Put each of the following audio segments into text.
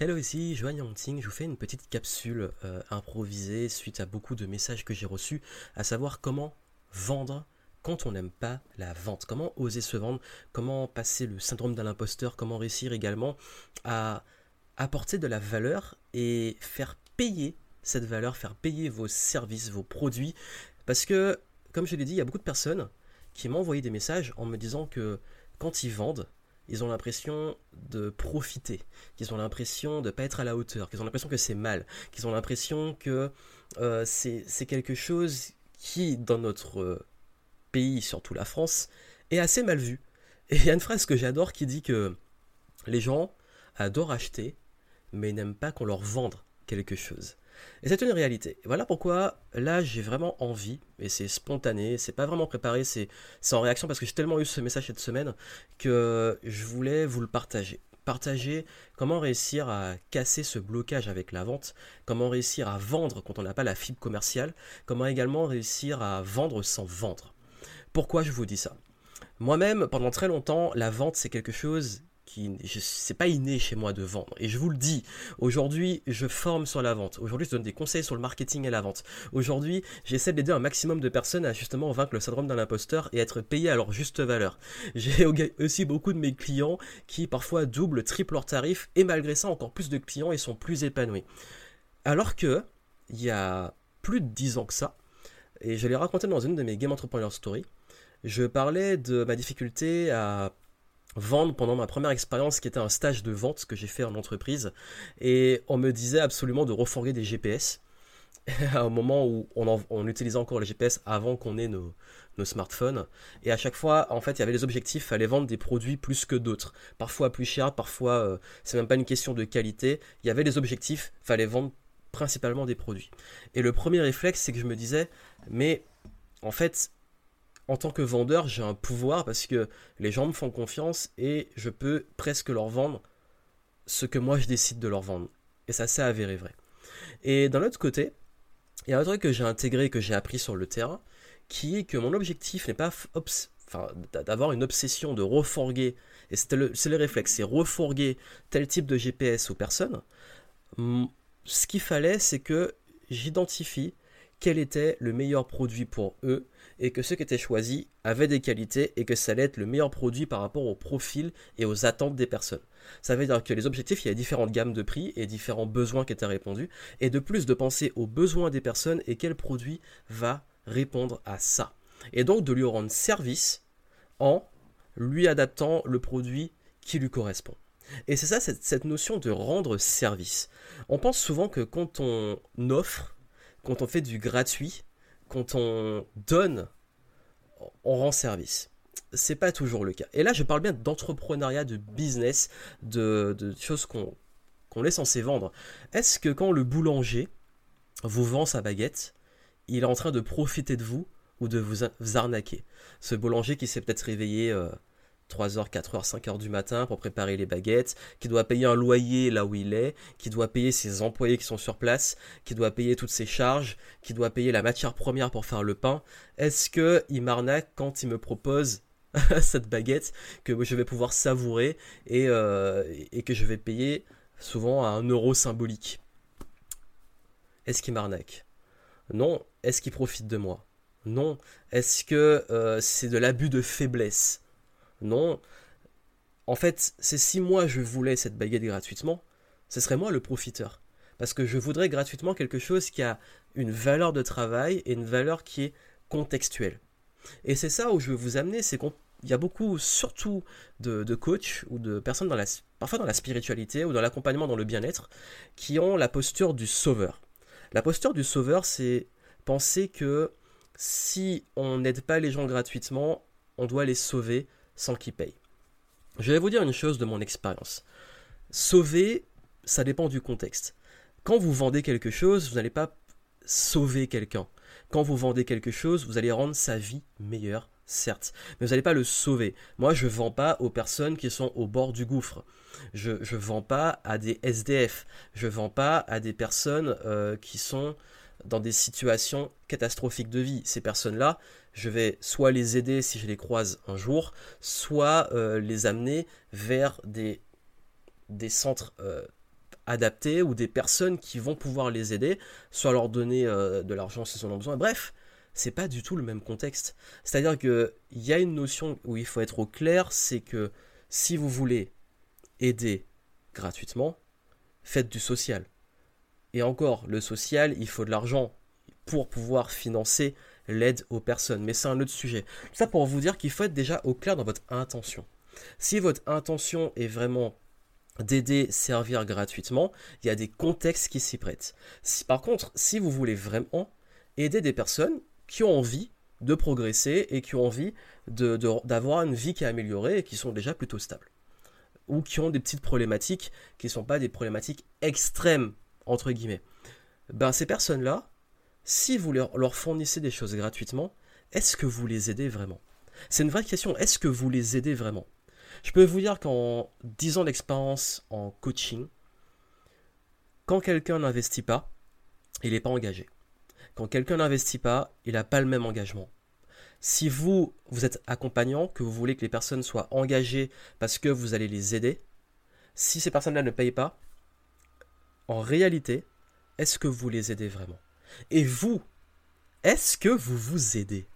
Hello ici, Joanne Yangting, je vous fais une petite capsule euh, improvisée suite à beaucoup de messages que j'ai reçus, à savoir comment vendre quand on n'aime pas la vente, comment oser se vendre, comment passer le syndrome de l'imposteur, comment réussir également à apporter de la valeur et faire payer cette valeur, faire payer vos services, vos produits, parce que, comme je l'ai dit, il y a beaucoup de personnes qui m'ont envoyé des messages en me disant que quand ils vendent, ils ont l'impression de profiter, qu'ils ont l'impression de ne pas être à la hauteur, qu'ils ont l'impression que c'est mal, qu'ils ont l'impression que euh, c'est quelque chose qui, dans notre euh, pays, surtout la France, est assez mal vu. Et il y a une phrase que j'adore qui dit que les gens adorent acheter, mais n'aiment pas qu'on leur vende quelque chose. Et c'est une réalité. Voilà pourquoi là j'ai vraiment envie, et c'est spontané, c'est pas vraiment préparé, c'est en réaction parce que j'ai tellement eu ce message cette semaine que je voulais vous le partager. Partager comment réussir à casser ce blocage avec la vente, comment réussir à vendre quand on n'a pas la fibre commerciale, comment également réussir à vendre sans vendre. Pourquoi je vous dis ça? Moi-même, pendant très longtemps, la vente c'est quelque chose c'est pas inné chez moi de vendre. Et je vous le dis aujourd'hui je forme sur la vente. Aujourd'hui je donne des conseils sur le marketing et la vente. Aujourd'hui j'essaie d'aider un maximum de personnes à justement vaincre le syndrome d'un imposteur et être payé à leur juste valeur. J'ai aussi beaucoup de mes clients qui parfois doublent triplent leur tarif et malgré ça encore plus de clients et sont plus épanouis. Alors que il y a plus de 10 ans que ça et je l'ai raconté dans une de mes Game Entrepreneur Story je parlais de ma difficulté à vendre pendant ma première expérience qui était un stage de vente que j'ai fait en entreprise. Et on me disait absolument de refourguer des GPS à un moment où on, utilisait encore les GPS avant qu'on ait nos, smartphones. Et à chaque fois en fait il y avait des objectifs fallait vendre des produits plus que d'autres. Parfois plus chers parfois euh, c'est même pas une question de qualité. Il y avait des objectifs fallait vendre principalement des produits. Et le premier réflexe c'est que je me disais mais en fait en tant que vendeur, j'ai un pouvoir parce que les gens me font confiance et je peux presque leur vendre ce que moi je décide de leur vendre. Et ça s'est avéré vrai. Et d'un autre côté, il y a un truc que j'ai intégré, que j'ai appris sur le terrain, qui est que mon objectif n'est pas d'avoir une obsession de reforguer, et c'est le, le réflexe, c'est reforguer tel type de GPS aux personnes. Ce qu'il fallait, c'est que j'identifie quel était le meilleur produit pour eux et que ce qui était choisi avait des qualités et que ça allait être le meilleur produit par rapport au profil et aux attentes des personnes. Ça veut dire que les objectifs, il y a différentes gammes de prix et différents besoins qui étaient répondus et de plus de penser aux besoins des personnes et quel produit va répondre à ça. Et donc de lui rendre service en lui adaptant le produit qui lui correspond. Et c'est ça, cette, notion de rendre service. On pense souvent que quand on offre, quand on fait du gratuit, quand on donne, on rend service. C'est pas toujours le cas. Et là, je parle bien d'entrepreneuriat, de business, de, choses qu'on est censé vendre. Est-ce que quand le boulanger vous vend sa baguette, il est en train de profiter de vous ou de vous, arnaquer? Ce boulanger qui s'est peut-être réveillé euh, 3h, 4h, 5h du matin pour préparer les baguettes, qui doit payer un loyer là où il est, qui doit payer ses employés qui sont sur place, qui doit payer toutes ses charges, qui doit payer la matière première pour faire le pain. Est-ce que il m'arnaque quand il me propose cette baguette que je vais pouvoir savourer et, euh, et que je vais payer souvent à un euro symbolique? Est-ce qu'il m'arnaque? Non. Est-ce qu'il profite de moi? Non. Est-ce que euh, c'est de l'abus de faiblesse? Non. En fait, c'est si moi je voulais cette baguette gratuitement, ce serait moi le profiteur. Parce que je voudrais gratuitement quelque chose qui a une valeur de travail et une valeur qui est contextuelle. Et c'est ça où je veux vous amener, c'est qu'il y a beaucoup, surtout de, coachs ou de personnes parfois dans la spiritualité ou dans l'accompagnement dans le bien-être, qui ont la posture du sauveur. La posture du sauveur, c'est penser que si on n'aide pas les gens gratuitement, on doit les sauver sans qu'ils payent. Je vais vous dire une chose de mon expérience. Sauver, ça dépend du contexte. Quand vous vendez quelque chose, vous n'allez pas sauver quelqu'un. Quand vous vendez quelque chose, vous allez rendre sa vie meilleure, certes, mais vous n'allez pas le sauver. Moi, je ne vends pas aux personnes qui sont au bord du gouffre. Je ne vends pas à des SDF. Je ne vends pas à des personnes euh, qui sont dans des situations catastrophiques de vie. Ces personnes-là, je vais soit les aider si je les croise un jour, soit euh, les amener vers des, centres euh, adaptés ou des personnes qui vont pouvoir les aider, soit leur donner euh, de l'argent s'ils en ont besoin. Bref, c'est pas du tout le même contexte. C'est-à-dire qu'il y a une notion où il faut être au clair, c'est que si vous voulez aider gratuitement, faites du social. Et encore, le social, il faut de l'argent pour pouvoir financer l'aide aux personnes. Mais c'est un autre sujet. Ça pour vous dire qu'il faut être déjà au clair dans votre intention. Si votre intention est vraiment d'aider, servir gratuitement, il y a des contextes qui s'y prêtent. Si, par contre, si vous voulez vraiment aider des personnes qui ont envie de progresser et qui ont envie d'avoir une vie qui est améliorée et qui sont déjà plutôt stables, ou qui ont des petites problématiques qui ne sont pas des problématiques extrêmes, entre guillemets, ben ces personnes-là, si vous leur, leur fournissez des choses gratuitement, est-ce que vous les aidez vraiment? C'est une vraie question, est-ce que vous les aidez vraiment? Je peux vous dire qu'en 10 ans d'expérience en coaching, quand quelqu'un n'investit pas, il n'est pas engagé. Quand quelqu'un n'investit pas, il n'a pas le même engagement. Si vous, vous êtes accompagnant, que vous voulez que les personnes soient engagées parce que vous allez les aider, si ces personnes-là ne payent pas, en réalité, est-ce que vous les aidez vraiment? Et vous, est-ce que vous vous aidez?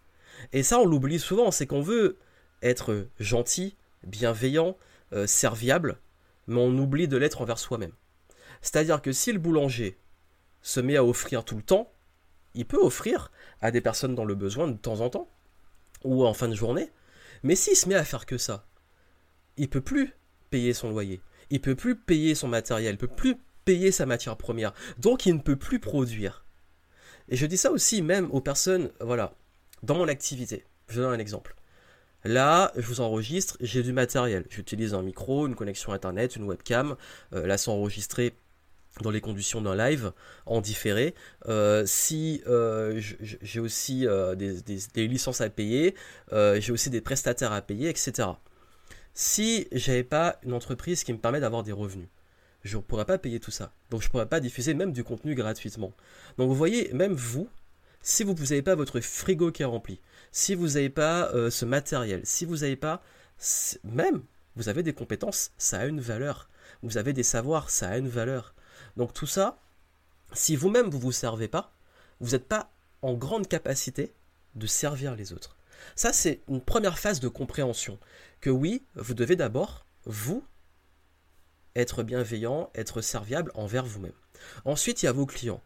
Et ça, on l'oublie souvent, c'est qu'on veut être gentil, bienveillant, euh, serviable, mais on oublie de l'être envers soi-même. C'est-à-dire que si le boulanger se met à offrir tout le temps, il peut offrir à des personnes dans le besoin de temps en temps, ou en fin de journée, mais s'il se met à faire que ça, il peut plus payer son loyer, il peut plus payer son matériel, il peut plus payer sa matière première, donc il ne peut plus produire. Et je dis ça aussi même aux personnes, voilà, dans mon activité. Je donne un exemple. Là, je vous enregistre, j'ai du matériel. J'utilise un micro, une connexion internet, une webcam. Euh, là, c'est enregistré dans les conditions d'un live en différé. Euh, si euh, j'ai aussi des, licences à payer, j'ai aussi des prestataires à payer, etc. Si j'avais pas une entreprise qui me permet d'avoir des revenus, je ne pourrais pas payer tout ça. Donc je ne pourrais pas diffuser même du contenu gratuitement. Donc vous voyez, même vous, si vous n'avez pas votre frigo qui est rempli, si vous n'avez pas euh, ce matériel, si vous n'avez pas, même, vous avez des compétences, ça a une valeur. Vous avez des savoirs, ça a une valeur. Donc tout ça, si vous-même vous ne vous servez pas, vous n'êtes pas en grande capacité de servir les autres. Ça, c'est une première phase de compréhension. Que oui, vous devez d'abord, vous, être bienveillant, être serviable envers vous-même. Ensuite, il y a vos clients.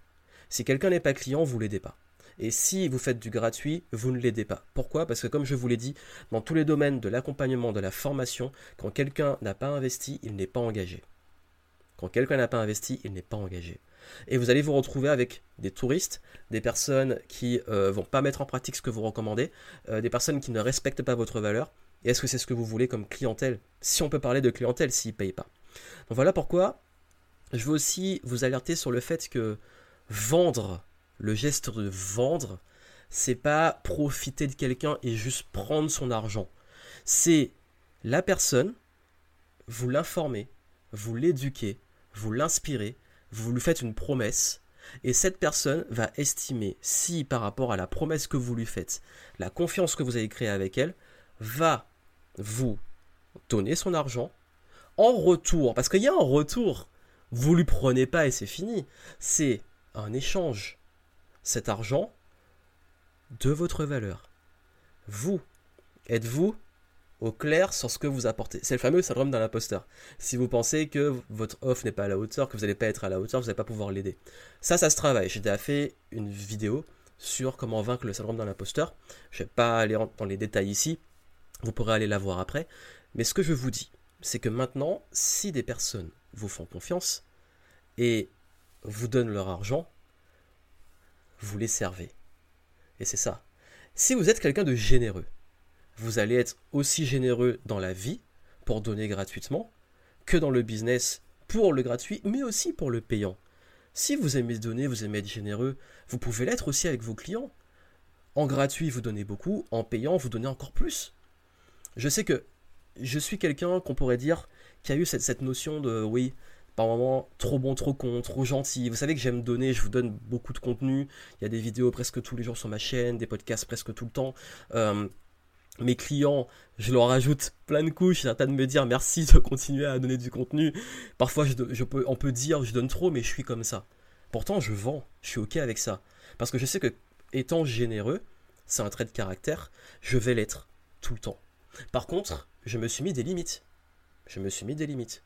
Si quelqu'un n'est pas client, vous l'aidez pas. Et si vous faites du gratuit, vous ne l'aidez pas. Pourquoi? Parce que comme je vous l'ai dit, dans tous les domaines de l'accompagnement, de la formation, quand quelqu'un n'a pas investi, il n'est pas engagé. Quand quelqu'un n'a pas investi, il n'est pas engagé. Et vous allez vous retrouver avec des touristes, des personnes qui ne euh, vont pas mettre en pratique ce que vous recommandez, euh, des personnes qui ne respectent pas votre valeur. Est-ce que c'est ce que vous voulez comme clientèle? Si on peut parler de clientèle s'ils ne payent pas. Donc voilà pourquoi je veux aussi vous alerter sur le fait que vendre le geste de vendre, c'est pas profiter de quelqu'un et juste prendre son argent. C'est la personne, vous l'informez, vous l'éduquez, vous l'inspirez, vous lui faites une promesse, et cette personne va estimer si par rapport à la promesse que vous lui faites, la confiance que vous avez créée avec elle, va vous donner son argent en retour, parce qu'il y a un retour, vous lui prenez pas et c'est fini, c'est un échange cet argent de votre valeur. Vous, êtes-vous au clair sur ce que vous apportez? C'est le fameux syndrome d'un imposteur. Si vous pensez que votre offre n'est pas à la hauteur, que vous n'allez pas être à la hauteur, vous n'allez pas pouvoir l'aider. Ça, ça se travaille. J'ai déjà fait une vidéo sur comment vaincre le syndrome d'un imposteur. Je ne vais pas aller dans les détails ici. Vous pourrez aller la voir après. Mais ce que je vous dis, c'est que maintenant, si des personnes vous font confiance et vous donnent leur argent, vous les servez. Et c'est ça. Si vous êtes quelqu'un de généreux, vous allez être aussi généreux dans la vie pour donner gratuitement que dans le business pour le gratuit, mais aussi pour le payant. Si vous aimez donner, vous aimez être généreux, vous pouvez l'être aussi avec vos clients. En gratuit, vous donnez beaucoup, en payant, vous donnez encore plus. Je sais que je suis quelqu'un qu'on pourrait dire qui a eu cette, cette notion de oui, par moments trop bon, trop con, trop gentil. Vous savez que j'aime donner, je vous donne beaucoup de contenu. Il y a des vidéos presque tous les jours sur ma chaîne, des podcasts presque tout le temps. Euh, mes clients, je leur ajoute plein de couches, certains de me dire merci de continuer à donner du contenu. Parfois, je, peux, on peut dire je donne trop, mais je suis comme ça. Pourtant, je vends, je suis ok avec ça. Parce que je sais que, étant généreux, c'est un trait de caractère, je vais l'être tout le temps. Par contre, je me suis mis des limites. Je me suis mis des limites.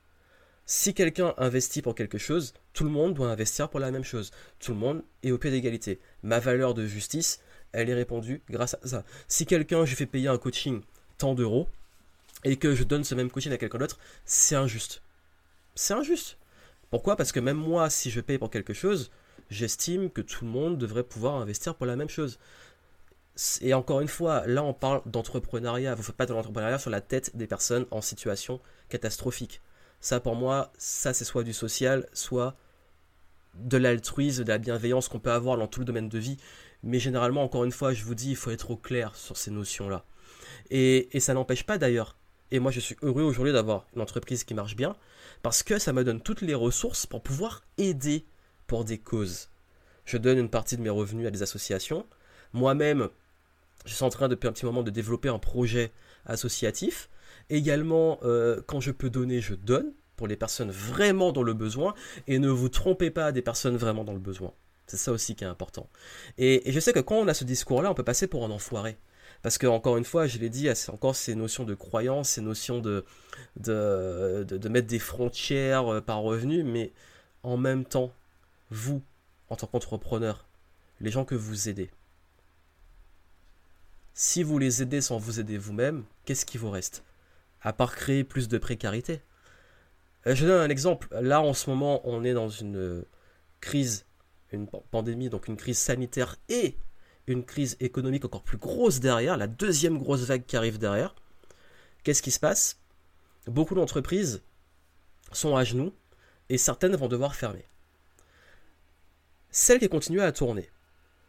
Si quelqu'un investit pour quelque chose, tout le monde doit investir pour la même chose. Tout le monde est au pied d'égalité. Ma valeur de justice, elle est répandue grâce à ça. Si quelqu'un, je fais payer un coaching tant d'euros et que je donne ce même coaching à quelqu'un d'autre, c'est injuste. C'est injuste. Pourquoi? Parce que même moi, si je paye pour quelque chose, j'estime que tout le monde devrait pouvoir investir pour la même chose. Et encore une fois, là on parle d'entrepreneuriat. Vous ne faites pas de l'entrepreneuriat sur la tête des personnes en situation catastrophique. Ça pour moi, ça c'est soit du social, soit de l'altruisme, de la bienveillance qu'on peut avoir dans tout le domaine de vie. Mais généralement, encore une fois, je vous dis, il faut être au clair sur ces notions-là. Et, ça n'empêche pas d'ailleurs. Et moi, je suis heureux aujourd'hui d'avoir une entreprise qui marche bien, parce que ça me donne toutes les ressources pour pouvoir aider pour des causes. Je donne une partie de mes revenus à des associations. Moi-même, je suis en train depuis un petit moment de développer un projet associatif. Également, euh, quand je peux donner, je donne pour les personnes vraiment dans le besoin. Et ne vous trompez pas des personnes vraiment dans le besoin. C'est ça aussi qui est important. Et, je sais que quand on a ce discours-là, on peut passer pour un enfoiré. Parce que, encore une fois, je l'ai dit, encore ces notions de croyance, ces notions de, de, de, mettre des frontières euh, par revenu, mais en même temps, vous, en tant qu'entrepreneur, les gens que vous aidez, si vous les aidez sans vous aider vous-même, qu'est-ce qui vous reste? À part créer plus de précarité. Euh, je donne un exemple. Là, en ce moment, on est dans une crise une pandémie, donc une crise sanitaire et une crise économique encore plus grosse derrière, la deuxième grosse vague qui arrive derrière, qu'est-ce qui se passe? Beaucoup d'entreprises sont à genoux et certaines vont devoir fermer. Celles qui continuent à tourner,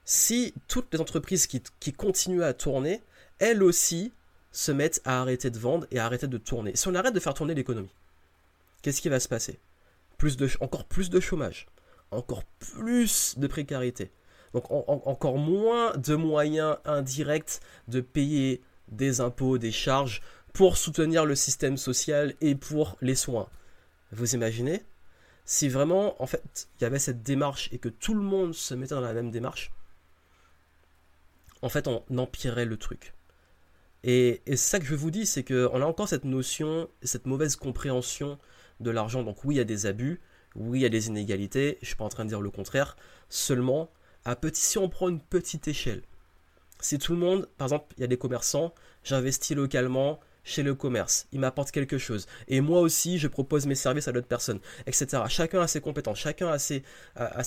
si toutes les entreprises qui, qui continuent à tourner, elles aussi se mettent à arrêter de vendre et à arrêter de tourner, si on arrête de faire tourner l'économie, qu'est-ce qui va se passer? Plus Encore plus de chômage, encore plus de précarité. Donc encore moins de moyens indirects de payer des impôts, des charges pour soutenir le système social et pour les soins. Vous imaginez? Si vraiment, en fait, il y avait cette démarche et que tout le monde se mettait dans la même démarche, en fait, on empirerait le truc. Et, et ça que je vous dis, c'est qu'on a encore cette notion, cette mauvaise compréhension de l'argent. Donc oui, il y a des abus, oui, il y a des inégalités, je ne suis pas en train de dire le contraire, seulement à petit, si on prend une petite échelle, si tout le monde, par exemple, il y a des commerçants, j'investis localement chez le commerce, il m'apporte quelque chose, et moi aussi, je propose mes services à d'autres personnes, etc. Chacun a ses compétences, chacun a ses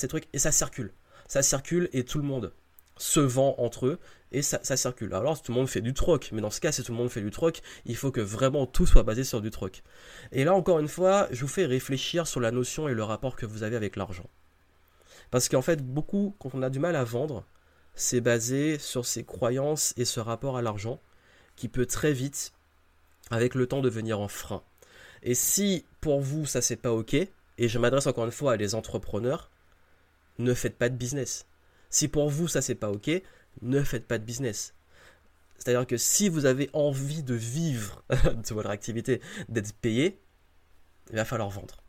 trucs, et ça circule. Ça circule et tout le monde se vend entre eux et ça, circule. Alors tout le monde fait du troc, mais dans ce cas, si tout le monde fait du troc, il faut que vraiment tout soit basé sur du troc. Et là, encore une fois, je vous fais réfléchir sur la notion et le rapport que vous avez avec l'argent. Parce qu'en fait, beaucoup, quand on a du mal à vendre, c'est basé sur ses croyances et ce rapport à l'argent qui peut très vite, avec le temps, devenir un frein. Et si pour vous ça c'est pas ok, et je m'adresse encore une fois à des entrepreneurs, ne faites pas de business si pour vous ça c'est pas ok, ne faites pas de business. C'est-à-dire que si vous avez envie de vivre de votre activité, d'être payé, il va falloir vendre.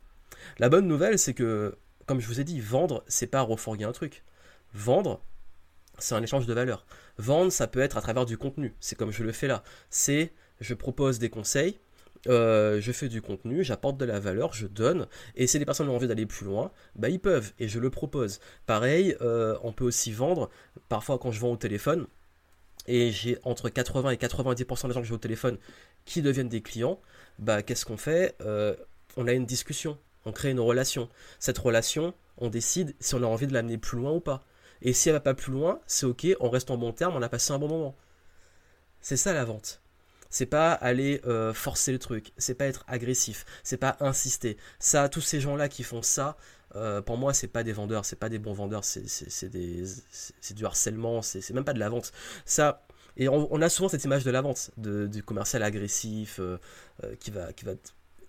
La bonne nouvelle, c'est que, comme je vous ai dit, vendre, c'est pas refourguer un truc. Vendre, c'est un échange de valeur. Vendre, ça peut être à travers du contenu. C'est comme je le fais là. C'est, je propose des conseils, euh, je fais du contenu, j'apporte de la valeur, je donne, et si les personnes ont envie d'aller plus loin, bah ils peuvent, et je le propose. Pareil, euh, on peut aussi vendre, parfois quand je vends au téléphone, et j'ai entre 80 et 90% des gens que j'ai au téléphone qui deviennent des clients, bah qu'est-ce qu'on fait euh, On a une discussion, on crée une relation. Cette relation, on décide si on a envie de l'amener plus loin ou pas. Et si elle va pas plus loin, c'est ok, on reste en bon terme, on a passé un bon moment. C'est ça la vente. C'est pas aller euh, forcer le truc, c'est pas être agressif, c'est pas insister. Ça, tous ces gens-là qui font ça, euh, pour moi, c'est pas des vendeurs, c'est pas des bons vendeurs, c'est du harcèlement, c'est même pas de la vente. Ça, et on, a souvent cette image de la vente, du commercial agressif euh, qui va, qui va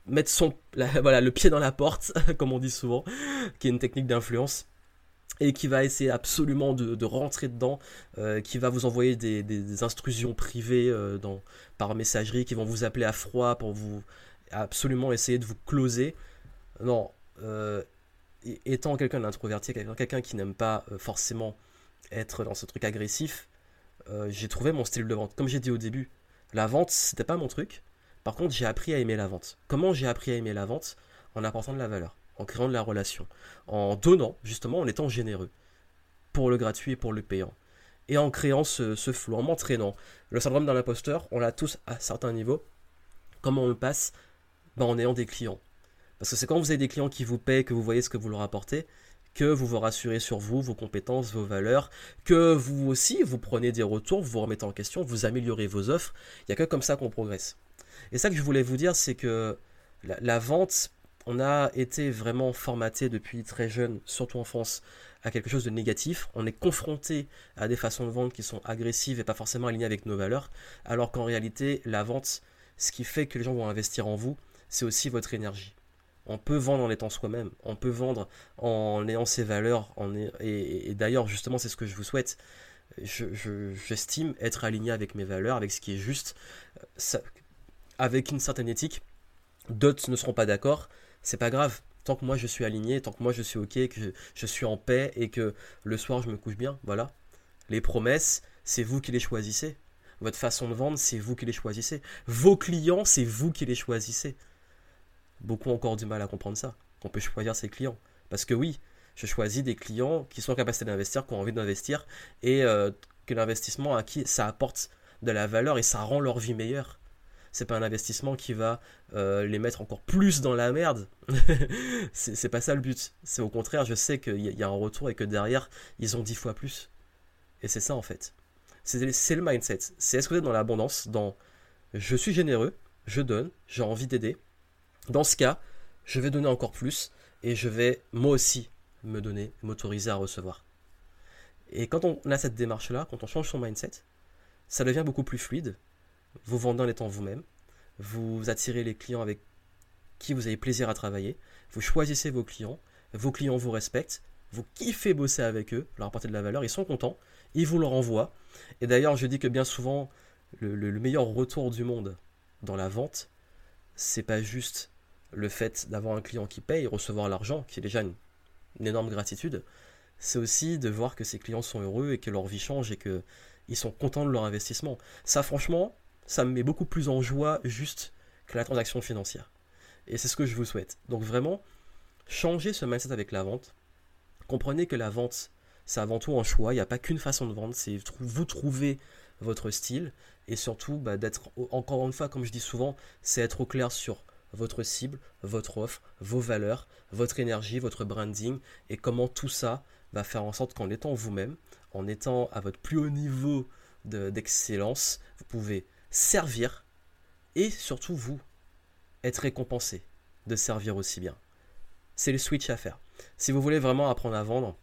mettre son, voilà, le pied dans la porte, comme on dit souvent, qui est une technique d'influence. Et qui va essayer absolument de, rentrer dedans, euh, qui va vous envoyer des, instructions privées euh, par messagerie, qui vont vous appeler à froid pour vous absolument essayer de vous closer. Non, euh, étant quelqu'un d'introverti, quelqu'un qui n'aime pas forcément être dans ce truc agressif, j'ai trouvé mon style de vente. Comme j'ai dit au début, la vente, c'était pas mon truc. Par contre, j'ai appris à aimer la vente. Comment j'ai appris à aimer la vente? En apportant de la valeur en créant de la relation, en donnant, justement, en étant généreux, pour le gratuit et pour le payant, et en créant ce, flou, en m'entraînant. Le syndrome d'un imposteur, on l'a tous à certains niveaux. Comment on le passe? Ben, En ayant des clients. Parce que c'est quand vous avez des clients qui vous payent, que vous voyez ce que vous leur apportez, que vous vous rassurez sur vous, vos compétences, vos valeurs, que vous aussi, vous prenez des retours, vous vous remettez en question, vous améliorez vos offres. Il n'y a que comme ça qu'on progresse. Et ça que je voulais vous dire, c'est que la vente, on a été vraiment formaté depuis très jeune, surtout en France, à quelque chose de négatif. On est confronté à des façons de vendre qui sont agressives et pas forcément alignées avec nos valeurs, alors qu'en réalité, la vente, ce qui fait que les gens vont investir en vous, c'est aussi votre énergie. On peut vendre en étant soi-même, on peut vendre en ayant ses valeurs, et, d'ailleurs, justement, c'est ce que je vous souhaite. J'estime être aligné avec mes valeurs, avec ce qui est juste, avec une certaine éthique. D'autres ne seront pas d'accord, c'est pas grave. Tant que moi je suis aligné, tant que moi je suis ok, que je, suis en paix et que le soir je me couche bien, voilà. Les promesses, c'est vous qui les choisissez. Votre façon de vendre, c'est vous qui les choisissez. Vos clients, c'est vous qui les choisissez. Beaucoup ont encore du mal à comprendre ça, qu'on peut choisir ses clients. Parce que oui, je choisis des clients qui sont en d'investir, qui ont envie d'investir, et euh, que l'investissement à qui ça apporte de la valeur et ça rend leur vie meilleure c'est pas un investissement qui va euh, les mettre encore plus dans la merde. c'est pas ça le but. C'est au contraire, je sais qu'il y, a un retour et que derrière, ils ont dix fois plus. Et c'est ça en fait. C'est le mindset. C'est est-ce que vous êtes dans l'abondance, dans je suis généreux, je donne, j'ai envie d'aider. Dans ce cas, je vais donner encore plus et je vais moi aussi me donner, m'autoriser à recevoir. Et quand on a cette démarche-là, quand on change son mindset, ça devient beaucoup plus fluide, vous vendez en étant vous-même, vous attirez les clients avec qui vous avez plaisir à travailler, vous choisissez vos clients, vos clients vous respectent, vous kiffez bosser avec eux, leur apporter de la valeur, ils sont contents, ils vous le renvoient. Et d'ailleurs, je dis que bien souvent, le, meilleur retour du monde dans la vente, c'est pas juste le fait d'avoir un client qui paye, recevoir l'argent, qui est déjà une, énorme gratitude, c'est aussi de voir que ces clients sont heureux et que leur vie change et qu'ils sont contents de leur investissement. Ça, franchement, ça me met beaucoup plus en joie juste que la transaction financière. Et c'est ce que je vous souhaite. Donc vraiment, changez ce mindset avec la vente. Comprenez que la vente, c'est avant tout un choix. Il n'y a pas qu'une façon de vendre. C'est vous trouver votre style. Et surtout, bah, d'être, encore une fois, comme je dis souvent, c'est être au clair sur votre cible, votre offre, vos valeurs, votre énergie, votre branding et comment tout ça va faire en sorte qu'en étant vous-même, en étant à votre plus haut niveau d'excellence, vous pouvez servir et surtout vous être récompensé de servir aussi bien. C'est le switch à faire. Si vous voulez vraiment apprendre à vendre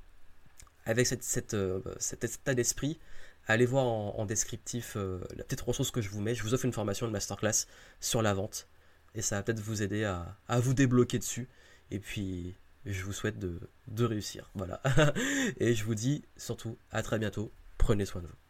avec euh, cet état d'esprit, allez voir en, descriptif euh, la petite ressource que je vous mets. Je vous offre une formation de masterclass sur la vente et ça va peut-être vous aider à, vous débloquer dessus. Et puis, je vous souhaite de réussir. Voilà. et je vous dis surtout à très bientôt. Prenez soin de vous.